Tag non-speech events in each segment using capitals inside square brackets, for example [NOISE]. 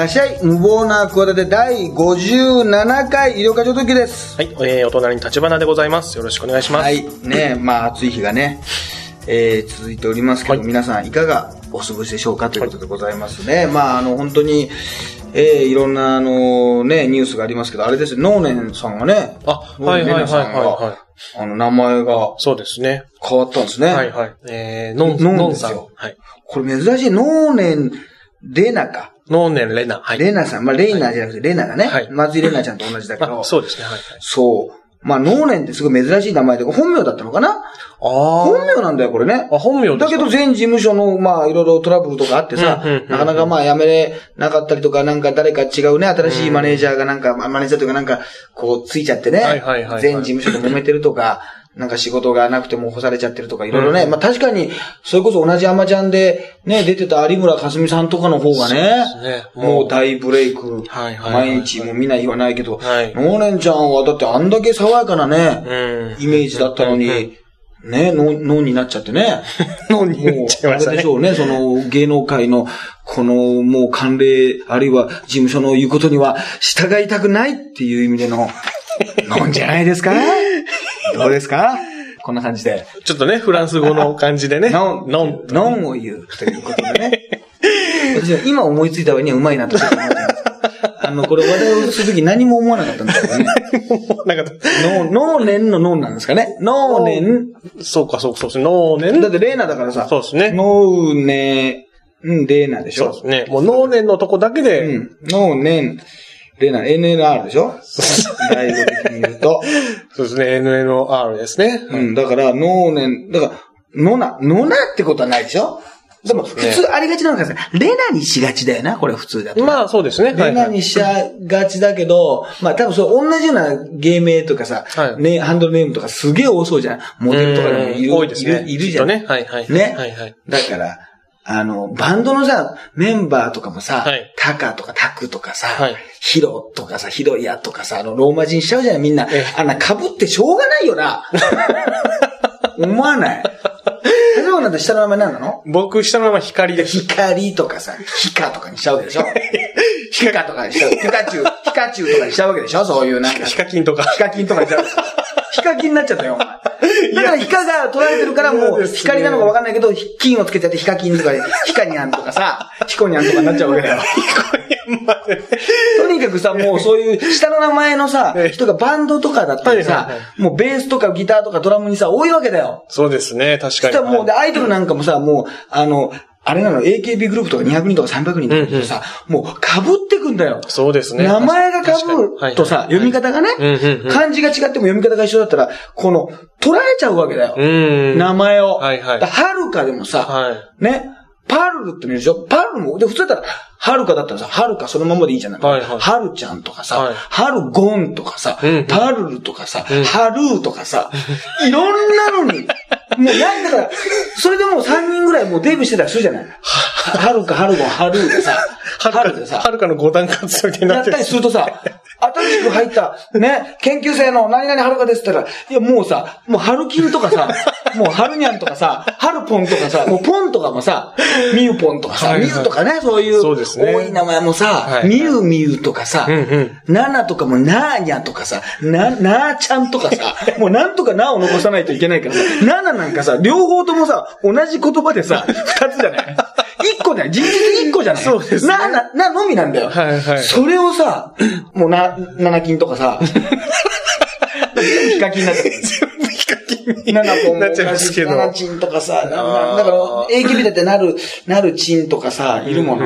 らっしゃい。無謀な企て第57回医療課長時です。はい、えー、お隣に立花でございます。よろしくお願いします。はい。ねまあ暑い日がね、えー、続いておりますけど、はい皆さんいかがお過ごしでしょうか？ということでございますね。まああの、本当に、えー、いろんなあの、ね、ニュースがありますけど、あれですよ、ノーネンさんがね、あはいはいはいはいはいあの、名前がそうですね。変わったんですね。はいはい。えー、ノン、ノンさん。はい。これ珍しい、ノーネン、レナか。ノーネンレナ。はい。レナさん、まあ、レイナーじゃなくて、レナがね、はい松井レナちゃんと同じだけど、あ、そうですね。はいはい。そう。まあ、ノーネンってすごい珍しい名前で、本名だったのかな？あ本名なんだよ、これね。あ。あ、本名だけど、全事務所の、まあ、いろいろトラブルとかあってさなかなかまあ、辞めれなかったりとか、なんか誰か違うね、新しいマネージャーがなんか、まあマネージャーというかなんか、こう、ついちゃってねはいはいはいはい、全事務所で揉めてるとか、なんか仕事がなくても干されちゃってるとか、いろいろね。まあ確かに、それこそ同じアマちゃんで、ね、出てた有村架純さんとかの方がねそうね、もう大ブレイク。はいはいはい毎日もう見ない日はないけど、はいノーネンちゃんはだってあんだけ爽やかなね、うん。イメージだったのに、ね、脳、脳になっちゃってね。[LAUGHS] ノンに言もうっ、ちゃいましたねあれでし。ょうね、その芸能界の、このもう慣例、あるいは事務所の言うことには従いたくないっていう意味での、[LAUGHS] のんじゃないですかどうですか？こんな感じで。ちょっとね、フランス語の感じでね。 Non、Non。Non を言うということでね。私は今思いついた割にはうまいなとちょっと思ってます。あの、これ話題をするとき何も思わなかったんですけどね。なんか、ノー、ノーネンのノンなんですかね。ノーネン。そうかそうかそうですね。ノーネン。だってレーナだからさ。そうですね能年、玲奈でしょそうですね。もうノーネンのとこだけうで、ん。ノーレーナ、NNR でしょ？大語的に言うと。そうですね。NNR ですね。うん。だから、ノーネン、だから、ノナ、ノナってことはないでしょ？でも、普通ありがちなのがさ、レナにしがちだよな、これ普通だと。まあそうですね。はレ。ナにしがちだけど、まあ多分そう、同じような芸名とかさ、はいね、ハンドルネームとかすげえ多そうじゃん。モデルとかでもいる、いる、いるじゃん。ね。はいはい。ねはいはい。だから、あの、バンドのさ、メンバーとかもさ、はいタカとかタクとかさ、はいヒロとかさ、ヒロヤとかさ、あの、ローマ字にしちゃうじゃないみんなええ。あんな被ってしょうがないよな。[LAUGHS] 思わない例えばなんて下の名前何なの？僕、下の名前光です。光とかさ、ヒカとかにしちゃうわけでしょ？[LAUGHS] ヒカとかにしちゃう。ピカチュウ、ヒカチュウとかにしちゃうわけでしょ？そういうなんか。ヒカキンとか。ヒカキンとかにしちゃう。ヒカキンになっちゃったよ、お前。[LAUGHS] だからヒカが取られてるからもう光なのかわかんないけど、金をつけちゃってヒカキンとかで、ヒカニャンとかさ、[LAUGHS] ヒコニャンとかになっちゃうわけだよ。とにかくさ、もうそういう下の名前のさええ、人がバンドとかだったらさもうベースとかギターとかドラムにさ、多いわけだよ。そうですね。確そかに。したらもう、で、アイドルなんかもさ、もう、あの、あれなの、AKB グループとか200人とか300人とかってさ、もう被ってくんだよ。そうですね。名前が被るとさ、読み方がねうんうんうん、漢字が違っても読み方が一緒だったら、この、取られちゃうわけだよ。うん。名前を。はいはいるかでもさ、はい。ね、パルルって見るでしょ？パルルも、で、普通だったら、はるかだったらさ、はるかそのままでいいじゃないはいはいはるちゃんとかさ、はるゴンとかさうんうん、パルルとかさ、うんはるーとかさ、[LAUGHS] いろんなのに、もうなんだから、それでもう3人ぐらいもうデビューしてたりするじゃない？[LAUGHS] はるか、はるゴン、はるーでさ、はるでさ、はるかの五段活みたいになってるやったり。するとさ、新しく入った、ね、研究生の何々はるかですって言ったら、いやもうさ、もうハルキンとかさ、[LAUGHS] もうハルニャンとかさ、ハルポンとかさ、もうポンとかもさ、ミューポンとかさ、はいはい。ミューとかね、そういう、そうですね。多い名前もさ、はい。ミューミューとかさ、うんうん。ナナとかもナーニャとかさ、な、なーちゃんとかさ、もうなんとかなを残さないといけないからさ、ナナなんかさ、両方ともさ、同じ言葉でさ、二つじゃない？一個じゃない。実質一個じゃない。そうですね。な、な、なのみなんだよ。はいはい。それをさ、もうな、七金とかさ、[LAUGHS] ヒカキンになっちゃって。ヒカキンもなっちゃいますけど。七チンとかさ、なだから、AKB だってなる、なるチンとかさ、いるもの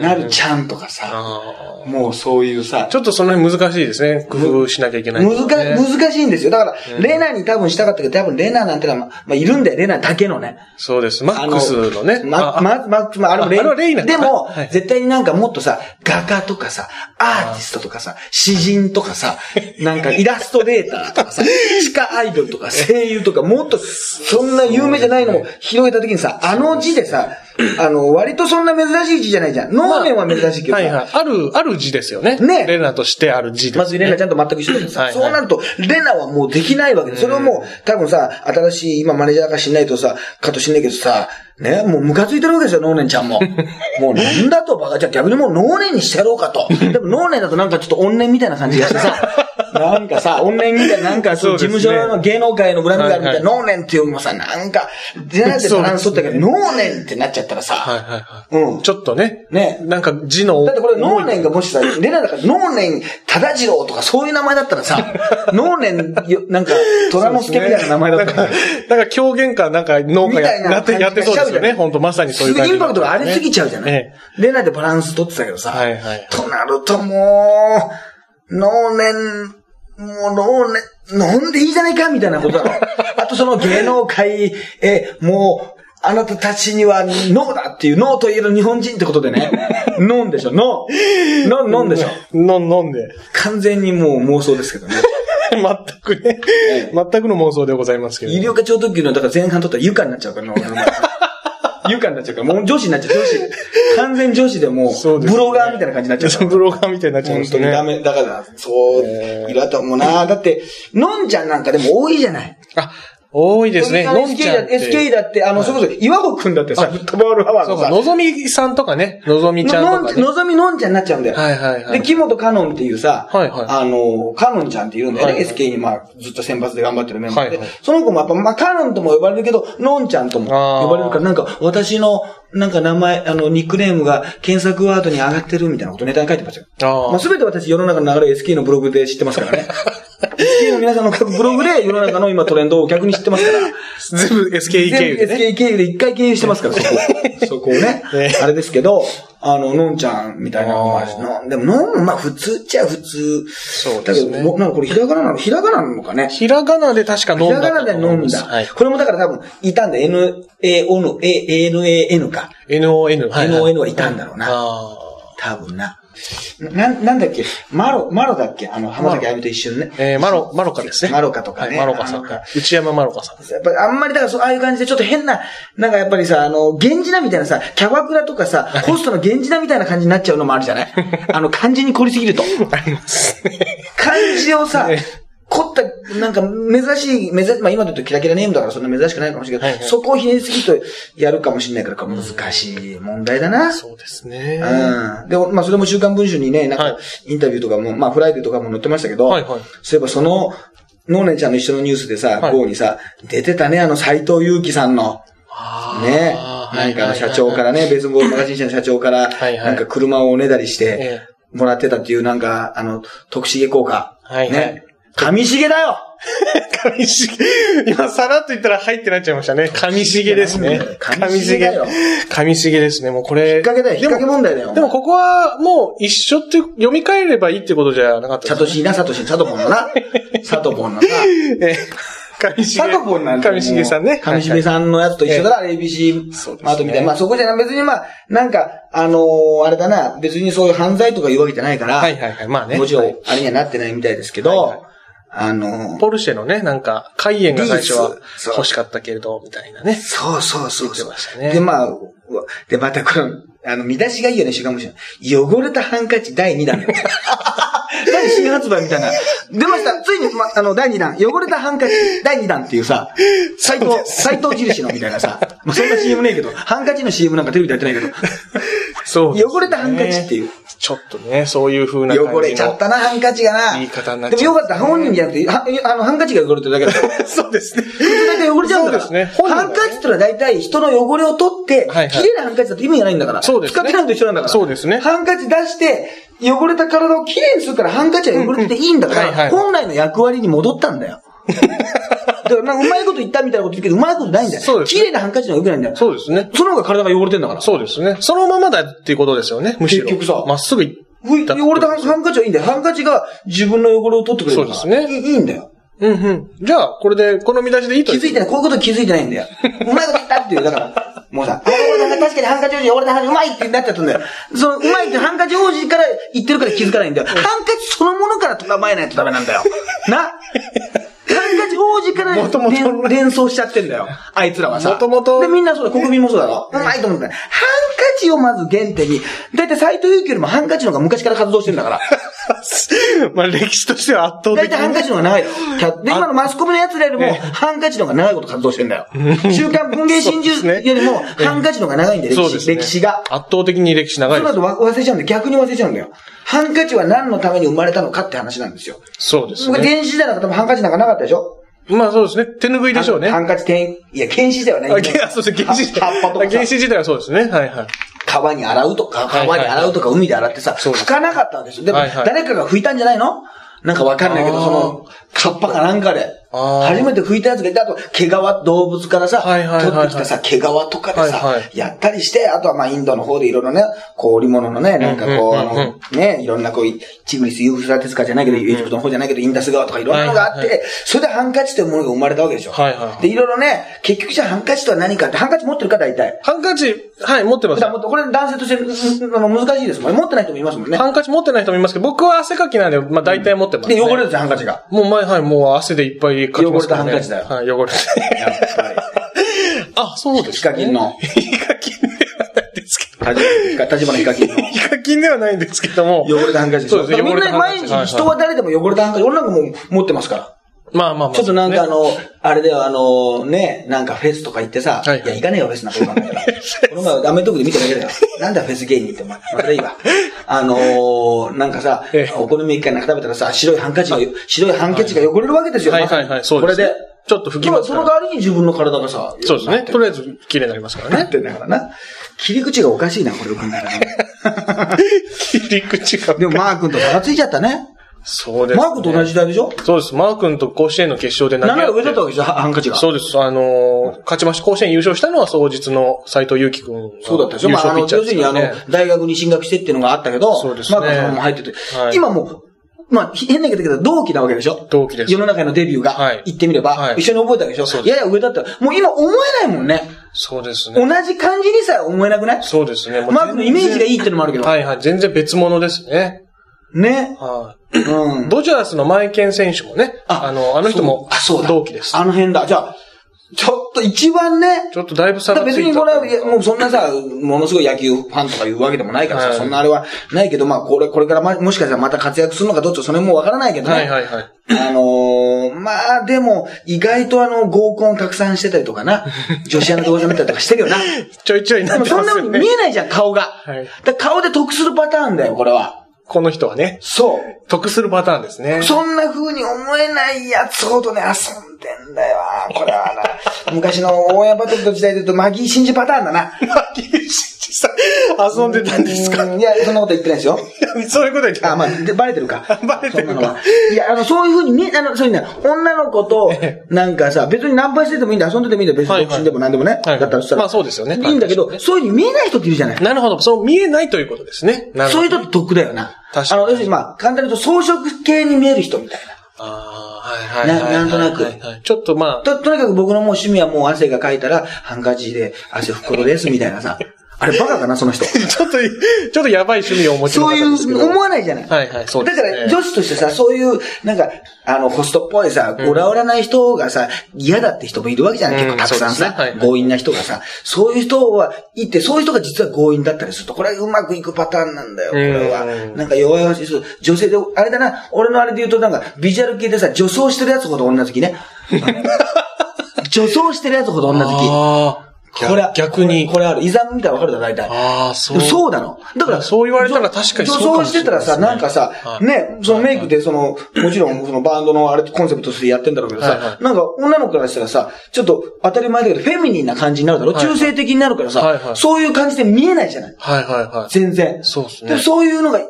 なるちゃんとかさ、あもうそういうさー、ちょっとその辺難しいですね。工夫しなきゃいけない、難か、難しいんですよ。だから、レナに多分したかったけど、多分レナなんてのは、まあ、いるんだよ。レナだけのね。そうです。マックスのね。ま、あま、ま、まあ、あれもレイああれはレイでも、はい絶対になんかもっとさ、画家とかさ、アーティストとかさ、詩人とかさ、なんかイラストレーターとかさ、地下アイドルとか声優 [LAUGHS] とか、もっと、そんな有名じゃないのも広げた時にさ、あの字でさ、[CLEARS THROAT] あの、割とそんな珍しい字じゃないじゃん。能年は珍しいけどさ、はいはい。ある、ある字ですよね。ねレナとしてある字です、ね。まずレナちゃんと全く一緒だけどさ、はいはいそうなると、レナはもうできないわけで、それをもう、多分さ、新しい、今マネージャーか知んないとさ、かと知んないけどさ、ね、もうムカついてるわけですよ、能年ちゃんも。[LAUGHS] もうなんだとバカ、じゃあ逆にもう能年にしてやろうかと。でも能年だとなんかちょっと怨念みたいな感じがしてさ、なんかさ、怨念みたいな、なんかそう、事務所の芸能界のブランドがあるみたいな、は能年っていうのもさ、なんか、じゃなくてバランス取ったけど、能年ってなっちゃったらさ、はいはいはい。うん。ちょっとね。ねなんか字の。だってこれ、能年がもしさ、レナだから能年忠次郎とかそういう名前だったらさ、[LAUGHS] 能年よ、なんか、虎之助みたいな名前だったらなんか、なんか狂言かなんか農家みたいなややって、やってそうですよね。本当まさにそういう感じ。インパクトがありすぎちゃうじゃない、えレナでバランス取ってたけどさ、はいはいとなるともう、能年、もう能年、飲んでいいじゃないかみたいなことだろ。[LAUGHS] あとその芸能界へ、もう、あなたたちにはノーだっていう、ノーと言える日本人ってことでね。[LAUGHS] ノンでしょ、ノー。ノン、ノンでしょ。えの、飲んで。完全にもう妄想ですけどね。[LAUGHS] 全くねえ。全くの妄想でございますけど。医療課長特急の、だから前半取ったら床になっちゃうからな、俺の前床になっちゃうから、もう女子になっちゃう、女子。[LAUGHS] 完全女子でもう、ブロガーみたいな感じになっちゃうから。[LAUGHS] ブロガーみたいになっちゃいま本。当にダメ。だから、そう、えーいると思うな。だって、のんちゃんなんかでも多いじゃない。あ、多いですね。あののんちゃんっ SK だって、あの、それこそ、岩尾くんだってさ、フットボールアワーそうか、のさ、のぞみさんとかね。のぞみちゃんとかね。のぞみのんちゃんになっちゃうんだよ。はいはいはい。で、木本かのんっていうさ、はいはいあの、かのんちゃんっているんだよね、SK にまあ、ずっと選抜で頑張ってるメンバーで。その子もやっぱ、まあ、かのんとも呼ばれるけど、のんちゃんとも呼ばれるから、なんか、私の、なんか名前、あの、ニックネームが検索ワードに上がってるみたいなことネタに書いてますよ。あまあ、すべて私世の中の流れ SK のブログで知ってますからね。[LAUGHS] SK の皆さんの各ブログで世の中の今トレンドを逆に知ってますから。[LAUGHS] 全部 SKE 経由でね。全部 SK 経由で一回経由してますから、そこ。[LAUGHS] そこをね。ねあれですけど、あの、のんちゃんみたいなのでも、のん、まあ普通っちゃ普通。そうですねだけど、もなんかこれひらがななのひらがななのかねひらがなで確か飲んだ。ひらがなで飲んだ。はい。これもだから多分、いたんだ。N、A、O の、A、N、A、N か。NON。はい。NON はいたんだろうな。あ多分な。な、なんだっけ？マロ、マロだっけ？あの、浜崎あゆみと一緒にね。ーえー、マロ、マロカですね。マロカとかねはいマロカさんあの。内山マロカさん。やっぱりあんまりだからそう、ああいう感じでちょっと変な、なんかやっぱりさ、あの、源氏名みたいなさ、キャバクラとかさ、ホストの源氏名みたいな感じになっちゃうのもあるじゃない？あの、漢字に凝りすぎると。[LAUGHS] ありますね。漢字をさね、凝った、なんか珍しい、珍しい、まあ今で言うとキラキラネームだからそんな珍しくないかもしれないけど、はいはいそこをひねりすぎとやるかもしれないから、難しい問題だな。そうですね。うん。で、まあそれも週刊文春にね、なんはいか、インタビューとかも、まあフライデーとかも載ってましたけど、はいはいそういえばその、ノーネンちゃんの一緒のニュースでさ、はい号にさ、出てたね、あの斎藤祐樹さんの、ね。はないんか社長からね、ベースボールマガジン社の社長から、なんか車をおねだりしてえ、もらってたっていうなんか、あの、徳重効果。ね。上重だよ [LAUGHS] 上重。今、さらっと言ったら、はいってなっちゃいましたね。上重ですね。上重だよ上重ですね。もうこれ。引っ掛けだよ、引っ掛け問題だよ。でも、ここは、もう、一緒って、読み替えればいいってことじゃなかったサトシな、サトシ、サトポンのな。[LAUGHS] サトポンのな。[LAUGHS] え上重。サトポンなん上重さんね。上重さんのやつと一緒だな、ABC マートみたいな。まあそこじゃな別にまあ、なんか、あのーあれだな、別にそういう犯罪とか言うわけじゃないから、はいはいはい。まあね。もちろんはい、あれにはなってないみたいですけど、はいはいあのーポルシェのね、なんか、カイエンが最初は欲しかったけれど、みたいなね。そうそうそう言ってましたねで、まあ、で、またこの、あの、見出しがいいよね、週刊文春。汚れたハンカチ第2弾。[LAUGHS] 何新発売みたいな。出ました。ついに、ま、あの、第2弾。汚れたハンカチ第2弾っていうさ、斎藤、斎藤印のみたいなさ、まあ、そんな CM ねえけど、ハンカチの CM なんかテレビでやってないけど、そうね。汚れたハンカチっていう。ちょっとね、そういう風な感じの。汚れちゃったな、ハンカチがな。言い方になっちゃうでもよかった、本人じゃなくて、はあの、ハンカチが汚れてるだけだ。[LAUGHS] そうですね。普通大体汚れちゃうんだから。そうですねねハンカチってのは大体人の汚れを取って、はいはい綺麗なハンカチだと意味がないんだから。そうですね使ってないのと一緒なんだから。そうですねハンカチ出して、汚れた体を綺麗にするからハンカチは汚れてていいんだから、本来の役割に戻ったんだよ。だからなんかうまいこと言ったみたいなこと言うけど、うまいことないんだよ。そうですね綺麗なハンカチの方が良くないんだよ。そうですね。その方が体が汚れてんだから。そうですね。そのままだっていうことですよね。むしろ。結局さまっすぐいふい汚れたハンカチはいいんだよ。ハンカチが自分の汚れを取ってくれるから。そうですねいいんだよ。うんうん。じゃあ、これで、この見出しでいいと気づいてない。こういうこと気づいてないんだよ。うまいこと言ったっていう。だから、もうさ、あ、俺なんか確かにハンカチ王子、俺のハンカチうまいってなっちゃったんだよ。その、うまいってハンカチ王子から言ってるから気づかないんだよ。ハンカチそのものから捉まえないとダメなんだよ。なハンンカチ王子から元々の連連想しちゃってんだよ。あいつらはさ。元々で、みんなそうだ、国民もそうだろ。うまいと思うんだよ。ハンカチをまず原点に、だいたい斎藤佑樹よりもハンカチの方が昔から活動してんだから。[LAUGHS] まあ歴史としては圧倒的に。だいたいハンカチの方が長いで、今のマスコミの奴らよりも、ハンカチの方が長いこと活動してんだよ。週刊文芸真珠よりも、ハンカチの方が長いんだよ、歴史が。圧倒的に歴史長いそうです。なると忘れちゃうんだよ。逆に忘れちゃうんだよ。ハンカチは何のために生まれたのかって話なんですよ。そうです僕、ね。原始時代なんか多分ハンカチなんかなかったでしょ？まあそうですね。手拭いでしょうね。ハンカチ天、いや、原始時代はね。あ、そうですね。原始時代。葉っぱとかさ原始時代はそうですね。はいはい。川に洗うとか、川に洗うとか、海で洗ってさ、拭かなかったわけですよ。でも誰かが拭いたんじゃないの？なんかわかんないけど、その、カッパかなんかで、初めて拭いたやつがいて、あと、毛皮、動物からさ、はいはいはいはい取ってきたさ、毛皮とかではいはさい、やったりして、あとはまあ、インドの方でいろいろね、こう、織物のね、なんかこう、あの、ね、いろんなこう、チグリス、ユーフラテスカじゃないけど、エジプトの方じゃないけど、インダス川とかいろんなのがあっはいはいて、それでハンカチというものが生まれたわけでしょ。はいはいはいで、いろいろね、結局じゃあハンカチとは何かって、ハンカチ持ってるか、大体。ハンカチ、はい、持ってますこれ男性として難しいですもんね。持ってない人もいますもんね。ハンカチ持ってない人もいますけど、僕は汗かきなんで、まあ大体持ってます、ね。で、汚れるんですよ、ハンカチが。もう前、はい、もう汗でいっぱいかきますから、ね。汚れたハンカチだよはい、汚れて。やっぱり。[LAUGHS] あ、そうです、ヒカキンの。ヒカキンではないですけど。立花ヒカキンの。[LAUGHS] ヒカキンではないんですけども。汚れたハンカチ。そうですねみんな毎日人は誰でも汚れたハンカチ、俺なんかもう持ってますから。まあまあまあ。ちょっとなんかあねの、あれだよ、あの、ね、なんかフェスとか行ってさ、はいはいいや、行かねえよ、フェスなんか今から。[LAUGHS] この前、アメトークで見ただけだよ。なんだフェス芸人って、お前。またいいわ。[LAUGHS] あのー、なんかさええ、お好み焼きかなんか食べたらさ、白いハンカチが、白いハンカチが汚れるわけですよ。はいはいはい、そうです、ね。これで。ちょっと拭きますそのから。代わりに自分の体がさ、そうですね。とりあえず、綺麗になりますからね。なってんだからな。切り口がおかしいな、これを考えたらね。[LAUGHS] 切り口が。でもマー君と差がついちゃったね。そうです、ね。マー君と同じ時代でしょ？そうです。マー君と甲子園の決勝で投げ合7って上だったわけでしょ、ハンカチが。そうです。あのー勝ちました。甲子園優勝したのは総実の斎藤佑樹君が。そうだったでしょ？まあ、あの、要するに、あの大学に進学してっていうのがあったけど、そうですねマー君さんも入ってて、はい今もう、まあ、変な言い方だけど、同期なわけでしょ？同期です世の中のデビューが、はい言ってみれば、はい一緒に覚えたわけでしょ？そうですやや上だったら、もう今思えないもんね。そうです同ね。じ感じにさえ思えなくない？そうですね。マー君のイメージがいいっていうのもあるけど。はいはい。全然別物ですね。ね。はい。うん。ドジャースのマイケン選手もね。あの、あの人も。同期です。あの辺だ。じゃあ、ちょっと一番ね、ちょっとだいぶ差がついた。別にこれは、もうそんなさ、ものすごい野球ファンとかいうわけでもないからさ、はいそんなあれはないけど、まあこれ、これからまもしかしたらまた活躍するのかどっちかそれもわからないけどね。はいはいはい。あのー、まあでも、意外とあの、合コンたくさんしてたりとかな、[LAUGHS] 女子アナ同士見たりとかしてるよな。ちょいちょいでなってもそんな風ますよね。に見えないじゃん、顔が。はいだ顔で得するパターンだよ、これは。この人はね。そう。得するパターンですね。そんな風に思えないやつほどね、遊んでんだよ。これはな。昔の大山バトルの時代で言うと、マギー真珠パターンだな。さん遊んでたんですか？うんいや、そんなこと言ってないですよ。そういうこと言ってあ、まあ、でバレてるか。バレてるかいや、あの、そういう風に見え、あの、そういうね、女の子と、なんかさ、別にナンパしててもいいんだ、遊んでてもいいんだ、別に独身でも何でもね。はいだったらそしたら。まあそうですよねいいんだけど、そういう風に見えない人っているじゃない。なるほど。そう見えないということですね。なるほど。そういう人って得だよな。確かにあの、要するにまあ、簡単に言うと装飾系に見える人みたいな。ああ、はいはいはいはい。ななんとなくちょっとまあ、と、とにかく僕のもう趣味はもう汗がかいたら、ハンカチで汗拭くことです、みたいなさ。あれバカかな、その人。[LAUGHS] ちょっと、ちょっとやばい趣味をお持ちのそうい。う、思わないじゃない。はいはいそうですねだから、女子としてさ、そういう、なんか、あの、ホストっぽいさ、オラオラない人がさ、嫌だって人もいるわけじゃん。うん結構たくさんさねはい、はい強引な人がさ、そういう人はいて、そういう人が実は強引だったりすると、これはうまくいくパターンなんだよ、これはう。んなんか弱々しい人、女性で、あれだな、俺のあれで言うとなんか、ビジュアル系でさ、女装してるやつほど女好きね。[LAUGHS] 女装してるやつほど女好き。これは、逆にこれこれある。イザム見たらわかるだろ、大体。ああ、そでもそうなの。だから、そう言われたら確かにそうか女装もしてたらさ、なんかさ、はいね、そのメイクでその、もちろん [LAUGHS] そのバンドのあれコンセプトとしてやってんだろうけどはいはさ、なんか女の子からしたらさ、ちょっと当たり前だけど、フェミニンな感じになるだろはいはい中性的になるからさはいは、いそういう感じで見えないじゃないはいはいはい。全然。そうですね。そういうのが、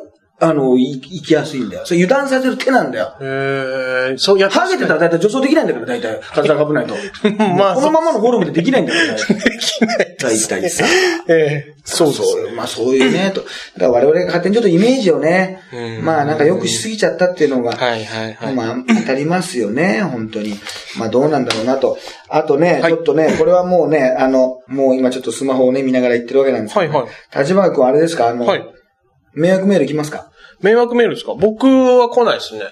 あの、い行きやすいんだよ。それ油断させる手なんだよ。へえ、そうやハゲてたら大体女装できないんだから、大体。体が危ないと。[LAUGHS] まあこのままのフォルムでできないんだから、[LAUGHS] できない大体さ。[LAUGHS] ええそうそうよまあそういうね、と。だから我々が勝手にちょっとイメージをねう、んまあなんか良くしすぎちゃったっていうのが、はいはいはい。まあ当たりますよね、本当に。まあどうなんだろうなと。あとね、はいちょっとね、これはもうね、あの、もう今ちょっとスマホをね、見ながら言ってるわけなんですけど、はいはい。立花君あれですか？あの、はい。迷惑メール来ますか？迷惑メールですか？僕は来ないですね。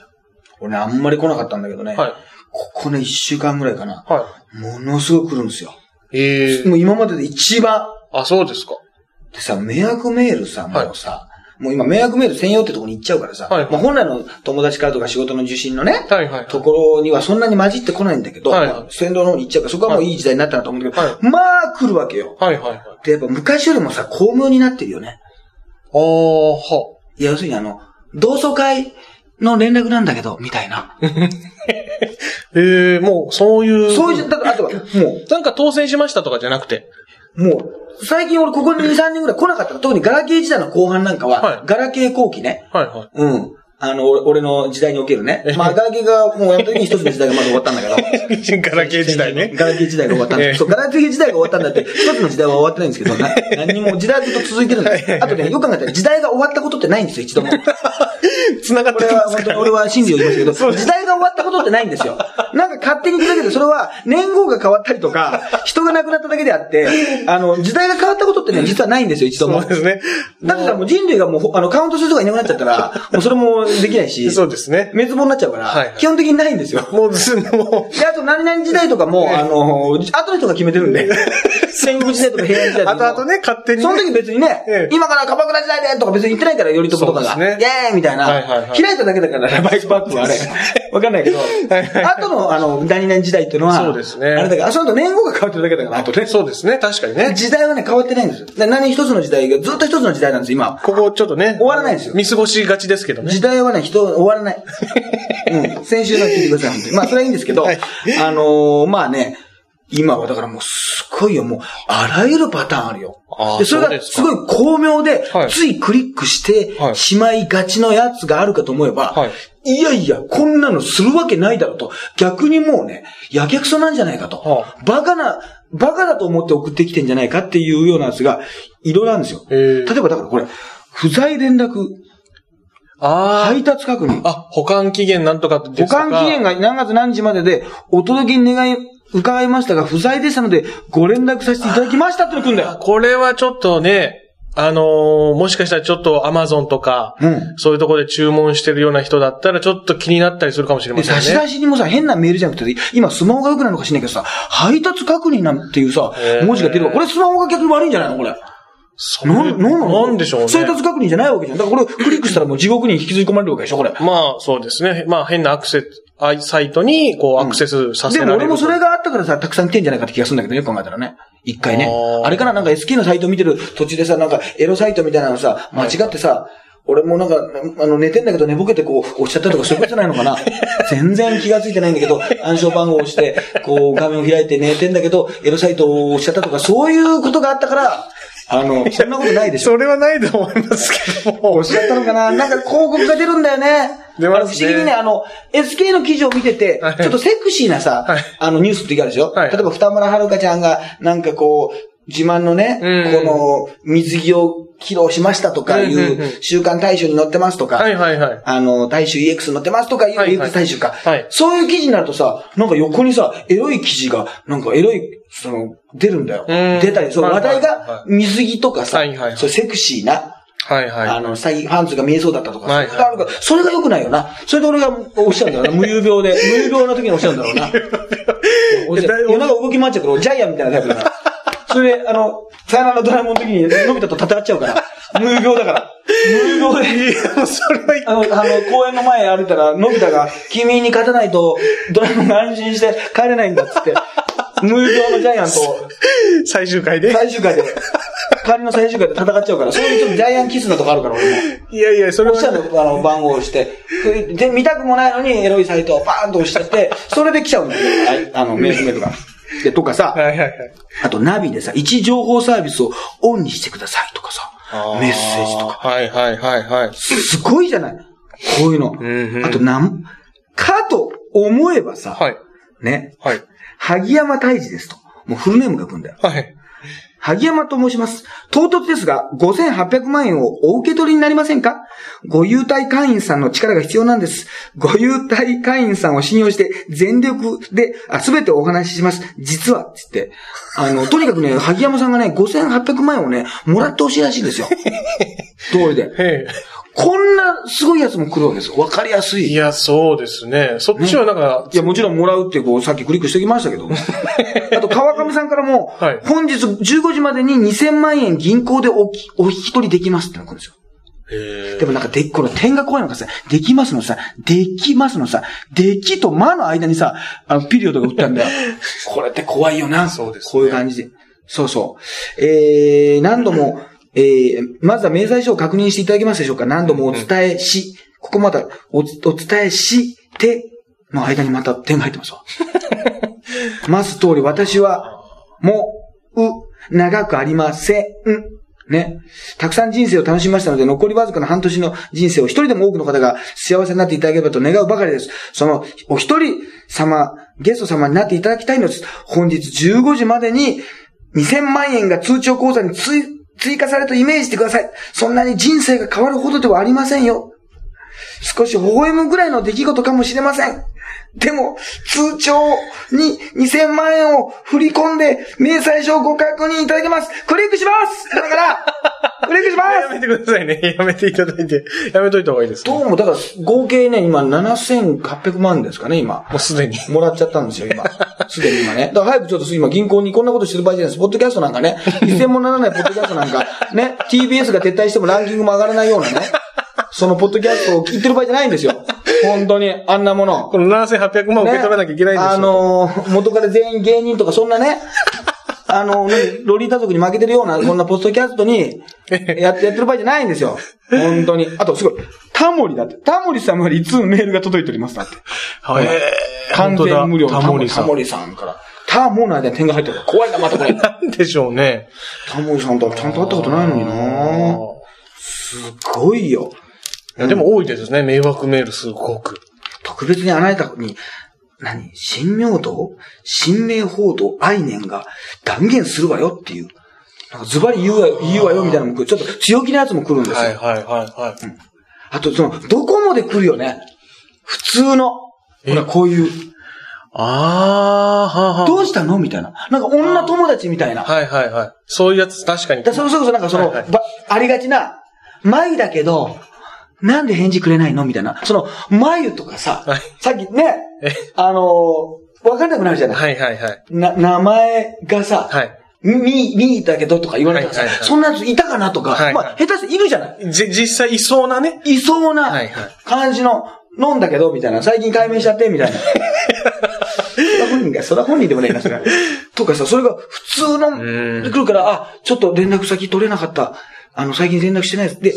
俺ね、あんまり来なかったんだけどね。はい。ここね、一週間ぐらいかな。はものすごく来るんですよ。い。ええもう今までで一番。あ、そうですか。でさ、迷惑メールさ、もうさ、もう今迷惑メール専用ってとこに行っちゃうからさ、はいまあ本来の友達からとか仕事の受信のね、はいはい。ところにはそんなに混じってこないんだけど、はいまあ先導の方に行っちゃうから、そこはもういい時代になったなと思うんだけど、はまあ来るわけよ。はいはいはい。で、やっぱ昔よりもさ、巧妙になってるよね。ああ、は要するにあの、同窓会の連絡なんだけど、みたいな。[LAUGHS] ええもう、そういう。そういう、だから、あとは、もなんか当選しましたとかじゃなくて。う、もう、最近俺ここに2、3年ぐらい来なかった特にガラケー時代の後半なんかは、はいガラケー後期ね。はいはい。うん。あの、俺俺の時代におけるねえ。まあ、ガラケーがもうやめた時に一つの時代がまず終わったんだけど。[LAUGHS] ガラケー時代ね。ガラケー時代が終わったんだええそう、ガラケー時代が終わったんだって、一つの時代は終わってないんですけど、な何にも時代はずっと続いてるんですあとね、よく考えたら時代が終わったことってないんですよ、一度も。[LAUGHS] 繋がってこれは俺は真理を言いますけど、時代が終わったことってないんですよ。なんか勝手に言ってるだけで、それは年号が変わったりとか、人が亡くなっただけであって、あの、時代が変わったことってね、実はないんですよ、一度も。そうですね。だってさ、もう人類がもう、あの、カウントする人がいなくなっちゃったら、もうそれもできないし、そうですね。滅亡になっちゃうから、はいはい基本的にないんですよ。もう、ずもで、あと何々時代とかも、あの、後の人が決めてるんで、[LAUGHS] 戦国時代とか平安時代う、とかも。後々ね、勝手にね。その時別にね、ええ今から鎌倉時代でとか別に言ってないから、頼朝とかが。そうですねイェーイみたいな、はいはいはい開いただけだから、バイクバックはあれ。[LAUGHS] わかんないけど、後の、あの、何々時代っていうのは、そうですねあれだから、あ、その後年号が変わってるだけだから、あとね。そうですね、確かにね。時代はね、変わってないんですよ。で何一つの時代が、ずっと一つの時代なんですよ、今。ここちょっとね。終わらないんですよ見過ごしがちですけどね。時代はね、人、終わらない。[LAUGHS] うん。先週の聞いてください、本当に。まあ、それはいいんですけど、はいあのーまあね、今はだからもうすごいよ、もう、あらゆるパターンあるよ。あーで、それがすごい巧妙で、はいついクリックしてはいしまいがちのやつがあるかと思えば、はいいやいや、こんなのするわけないだろうと、逆にもうね、やけくそなんじゃないかと、はバカな、バカだと思って送ってきてんじゃないかっていうようなやつが、いろいろあるんですよ。えー例えばだからこれ、不在連絡、あ配達確認。あ。あ、保管期限なんとかです保管期限が何月何時までで、お届けに願い、伺いましたが、不在でしたので、ご連絡させていただきましたっての来るんだよ。これはちょっとね、あのーもしかしたらちょっとアマゾンとか、うん。そういうところで注文してるような人だったらちょっと気になったりするかもしれませんね。出しにもさ、変なメールじゃなくて、今スマホが良くないのか知んないけどさ、配達確認なんていうさ文字が出るわ。これスマホが逆に悪いんじゃないの？これ。そうなん、なんなんでしょうね。配達確認じゃないわけじゃん。だからこれクリックしたらもう地獄に引きずり込まれるわけでしょ、これ。まあ、そうですね。まあ、変なアクセス、あサイトに、こう、アクセスさせでもられる。俺もそれがあったからさ、たくさん来てんじゃないかって気がするんだけどね、よく考えたらね。一回ねあ。れからなんか SK のサイト見てる途中でさ、なんかエロサイトみたいなのさ、間違ってさ、俺もなんか、あの、寝てんだけど寝ぼけてこう、押しちゃったとかそういうことじゃないのかな [LAUGHS] 全然気がついてないんだけど、暗証番号を押して、こう、画面を開いて寝てんだけど、エロサイトを押しちゃったとか、そういうことがあったから、あの、[LAUGHS] そんなことないでしょ。それはないと思いますけども。押しちゃったのかな？なんか広告が出るんだよね。出ますね不思議にね、あの、SK の記事を見ててはい、ちょっとセクシーなさ、はいあのニュースって時あるでしょ、はい例えば、二村遥ちゃんが、なんかこう、自慢のね、うんこの、水着を披露しましたとかいうんうんうんう、週刊大衆に載ってますとか、はいはいはい。あの、大衆 EX 載ってますとかいう EX 大衆か、はいそういう記事になるとさ、なんか横にさ、エロい記事が、なんかエロい、その、出るんだよ。うん出たり、そう、はい話題がい水着とかさ、はいはいはいそうセクシーな、はいはい。あの、下着、パンツが見えそうだったとか、はいはいそれがあるからそれが良くないよな。それで俺が押しちゃうんだよな。[LAUGHS] 無遊病で。無遊病の時に押しちゃうんだろうな。[LAUGHS] 俺だい夜中動き回っちゃうから、俺ジャイアンみたいなタイプだから。それで、あの、さよならドラえもんの時に、のび太と戦っちゃうから。無遊病だから。無遊病で。いや、それはあの、あの、公園の前歩いたら、のび太が、君に勝たないと、ドラえもんが安心して帰れないんだっつって、無遊病のジャイアンと、最終回で。最終回で、帰りの最終回で戦っちゃうから、そういうちょっとジャイアンキスなとこあるから、俺も。いやいや、それ押しちゃはうの、あの、番号を押して。で、見たくもないのにエロいサイトをパーンと押しちゃって、それで来ちゃうんだよ。ああの、メールメールが。で、とかさ、はいはいはい。あとナビでさ、位置情報サービスをオンにしてくださいとかさ、メッセージとか。はいはいはいはい。すごいじゃないこういうの。んうんあと、なん、かと思えばさ、はい。ね、はい。萩山大治ですと。もうフルネームが来るんだよ。はい。萩山と申します。唐突ですが、5800万円をお受け取りになりませんか？ご優待会員さんの力が必要なんです。ご優待会員さんを信用して、全力で、あ、すべてお話しします。実は、つって。あの、とにかくね、萩山さんがね、5800万円をね、もらってほしいらしいんですよ。[LAUGHS] 通りで。こんなすごいやつも来るわけですよ。わかりやすい。いや、いや、そうですね。そっちはなんか、もちろんもらうってこう、さっきクリックしておきましたけど。[LAUGHS] あと、川上さんからも、はい本日15時までに2000万円銀行でおきお引き取りできますってのが来るんですよ。へでもなんかで、この点が怖いのがさ、できますのさ、できますのさ、できとまの間にさ、あの、ピリオドが打ったんだよ。[LAUGHS] これって怖いよな。そうですねこういう感じで。そうそう。えー、何度も、えー、まずは明細書を確認していただけますでしょうか？何度もお伝えし、ここまたお、お伝えして、の間にまた点が入ってますわ。[LAUGHS] ます通り、私は、もう、長くありません。ね。たくさん人生を楽しみましたので、残りわずかな半年の人生を一人でも多くの方が幸せになっていただければと願うばかりです。その、お一人様、ゲスト様になっていただきたいのです。本日15時までに、2000万円が通帳口座に追追加されるとイメージしてください。そんなに人生が変わるほどではありませんよ。少し微笑むぐらいの出来事かもしれません。でも、通帳に2000万円を振り込んで、明細書をご確認いただけます。クリックしますだから、クリックしまやめてくださいね。やめていただいて。やめといた方がいいです、ね。どうも、だから、合計ね、今7800万ですかね、今。もうすでに。もらっちゃったんですよ、今。すでに今ね。だから早くちょっと今銀行にこんなことしてる場合じゃないです。ポッドキャストなんかね、[LAUGHS] 一銭もならないポッドキャストなんか、ね、TBS が撤退してもランキングも上がらないようなね、そのポッドキャストを聞いてる場合じゃないんですよ。本当に、あんなもの。この7800万受け取らなきゃいけないんですよ。あのー、元から全員芸人とかそんなね、あの、何ロリータ族に負けてるような、[LAUGHS] こんなポッドキャストに、やって、やってる場合じゃないんですよ。本当に。あと、すごい。タモリだって。タモリさんよりいつメールが届いておりますだって。はい。完全無料のタモリさん。タモリさんから。タモの間に点が入ってるから怖いな、またこれ。なんでしょうね。タモリさんとはちゃんと会ったことないのになすごいよ。いや、でも多いですね。迷惑メールすごく。特別にあなたに、何？新明道？新明報道愛念が断言するわよっていう。なんかズバリ言うわよ、言うわよみたいなのも来る。ちょっと強気なやつも来るんですよ。はいはいはいはい。あと、その、ドコモで来るよね？普通の。ほら、こういう、ああはあ。どうしたの？みたいな。なんか女友達みたいな。はいはいはい。そういうやつ確かに。だそれこそなんかその、はいはいばありがちな、眉だけど、なんで返事くれないの？みたいな。その、眉とかさ、はいさっきねえ、あのーわかんなくなるじゃない。はいはいはい。な、名前がさ、はい。み、みだけどとか言われたらさ、はいはいはいそんなやついたかなとか、はいはいまあ、下手しているじゃない？じ、実際いそうなね。いそうな感じの、飲んだけど、みたいな。最近解明しちゃって、みたいな。それは本人が、それは本人でもないな、それは。[LAUGHS] とかさ、それが普通の、来るから、あ、ちょっと連絡先取れなかった。あの、最近連絡してないです。で、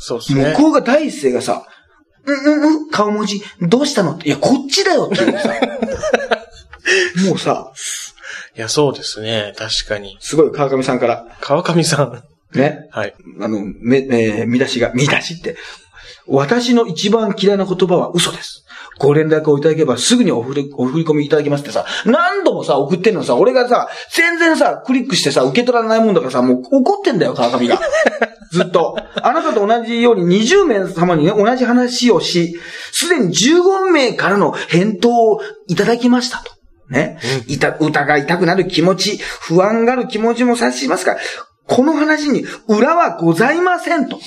そうですね。向こうが第一声がさ、うんうんうん、顔文字、どうしたの？って、いや、こっちだよっていうのさ。[LAUGHS] もうさ、いや、そうですね。確かに。すごい川上さんから、川上さん。ね、はい。あの、め、えー見出しが、見出しって。私の一番嫌いな言葉は嘘です。ご連絡をいただければすぐにお振り、お振り込みいただきますってさ、何度もさ、送ってんのさ、俺がさ、全然さ、クリックしてさ、受け取らないもんだからさ、もう怒ってんだよ、川上が。[LAUGHS] ずっと。あなたと同じように20名様にね、同じ話をし、すでに15名からの返答をいただきましたと。ね。いた、疑いたくなる気持ち、不安がる気持ちも察しますが、この話に裏はございませんと。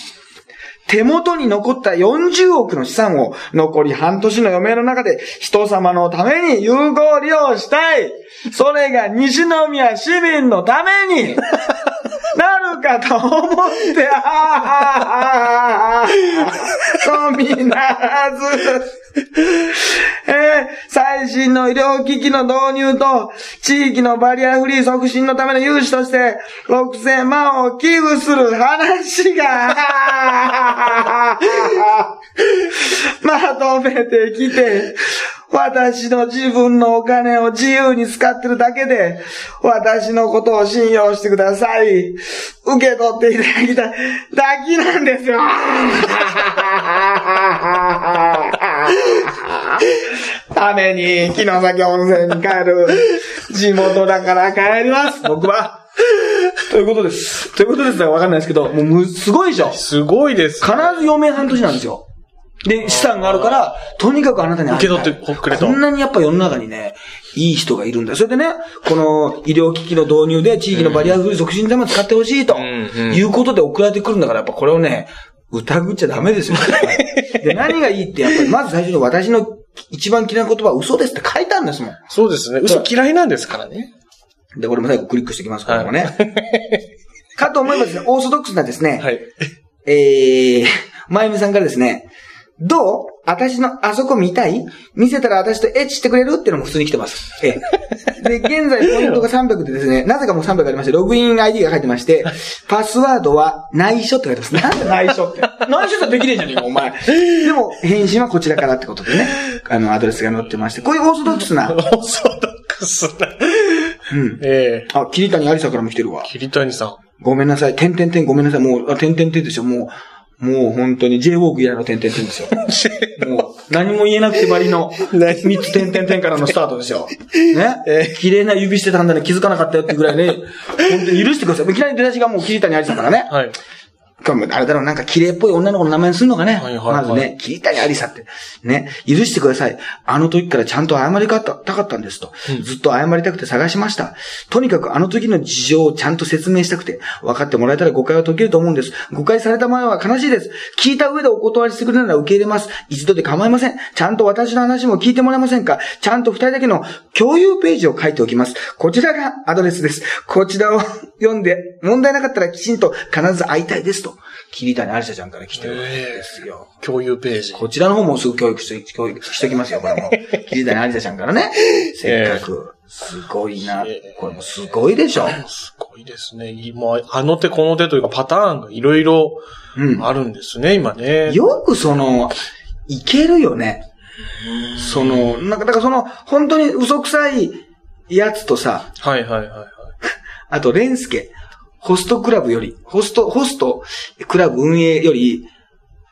手元に残った40億の資産を残り半年の余命の中で人様のために有効利用したい。それが西宮市民のために。[LAUGHS] なるかと思って、ああ、とみならず。えー最新の医療機器の導入と、地域のバリアフリー促進のための融資として、6000万を寄付する話が、[LAUGHS] まとめてきて、私の自分のお金を自由に使ってるだけで、私のことを信用してください。受け取っていただきたい、だけなんですよ。ために、木の崎温泉に帰る。地元だから帰ります、僕は。ということです。ということですがわかんないですけど、もうむ、すごいでしょ。すごいです。必ず余命半年なんですよ。で、資産があるから、とにかくあなたに受け取ってくれとこんなにやっぱ世の中にね、いい人がいるんだ。それでね、この医療機器の導入で地域のバリアフリー促進のために使ってほしいと、いうことで送られてくるんだから、やっぱこれをね、疑っちゃダメですよ。で、[LAUGHS] 何がいいって、やっぱりまず最初に私の一番嫌いな言葉は嘘ですって書いたんですもん。そうですね。嘘嫌いなんですからね。で、これも最後クリックしておきます、これもね。[LAUGHS] かと思いますね、オーソドックスなですね、はい。えー、まゆみさんからですね、どう？私のあそこ見たい？見せたら私とエッチしてくれる？っていうのも普通に来てます。ええ。[LAUGHS] で、現在ポイントが300でですね、なぜかもう300ありまして、ログイン ID が書いてまして、パスワードは内緒って書いてます。なんで内緒って？内緒じゃできねえじゃねえか、お前。でも、返信はこちらからってことでね、あの、アドレスが載ってまして、こういうオーソドックスな、オーソドックスな。うん。ええあ、桐谷有沙からも来てるわ。桐谷さん。ごめんなさい。てんてんてんごめんなさい。もう、あ、てんてんてんですよ。もう、もう本当に J ウォーク以来のてんてんてんですよ。[LAUGHS] もう、何も言えなくてばりの、何三つてんてんてんからのスタートですよ。[LAUGHS] えね。綺麗な指してたんだね。気づかなかったよってぐらいね。本当に許してください。いきなり出だしがもう桐谷有沙からね。はい。かもあれだろう、なんか綺麗っぽい女の子の名前にするのかね。はいはいはいまずね、桐谷有沙って。ね、許してください。あの時からちゃんと謝りたかったんですと。ずっと謝りたくて探しました。とにかくあの時の事情をちゃんと説明したくて、分かってもらえたら誤解は解けると思うんです。誤解された前は悲しいです。聞いた上でお断りしてくれるなら受け入れます。一度で構いません。ちゃんと私の話も聞いてもらえませんかちゃんと二人だけの共有ページを書いておきます。こちらがアドレスです。こちらを読んで、問題なかったらきちんと必ず会いたいですと。桐谷有沙ちゃんから来てるわけですよ。共有ページ。こちらの方もすぐ教育して、教育しておきますよ、これも。桐谷有沙ちゃんからね。せっかく。すごいな。これもすごいでしょ。すごいですね。今、あの手この手というかパターンがいろいろうん。あるんですね、今ね。よくその、いけるよね。その、なんか、だからその、本当に嘘くさいやつとさ、はいはいはいはい。[LAUGHS] あと、レンスケ、ホストクラブより、ホスト、ホストクラブ運営より、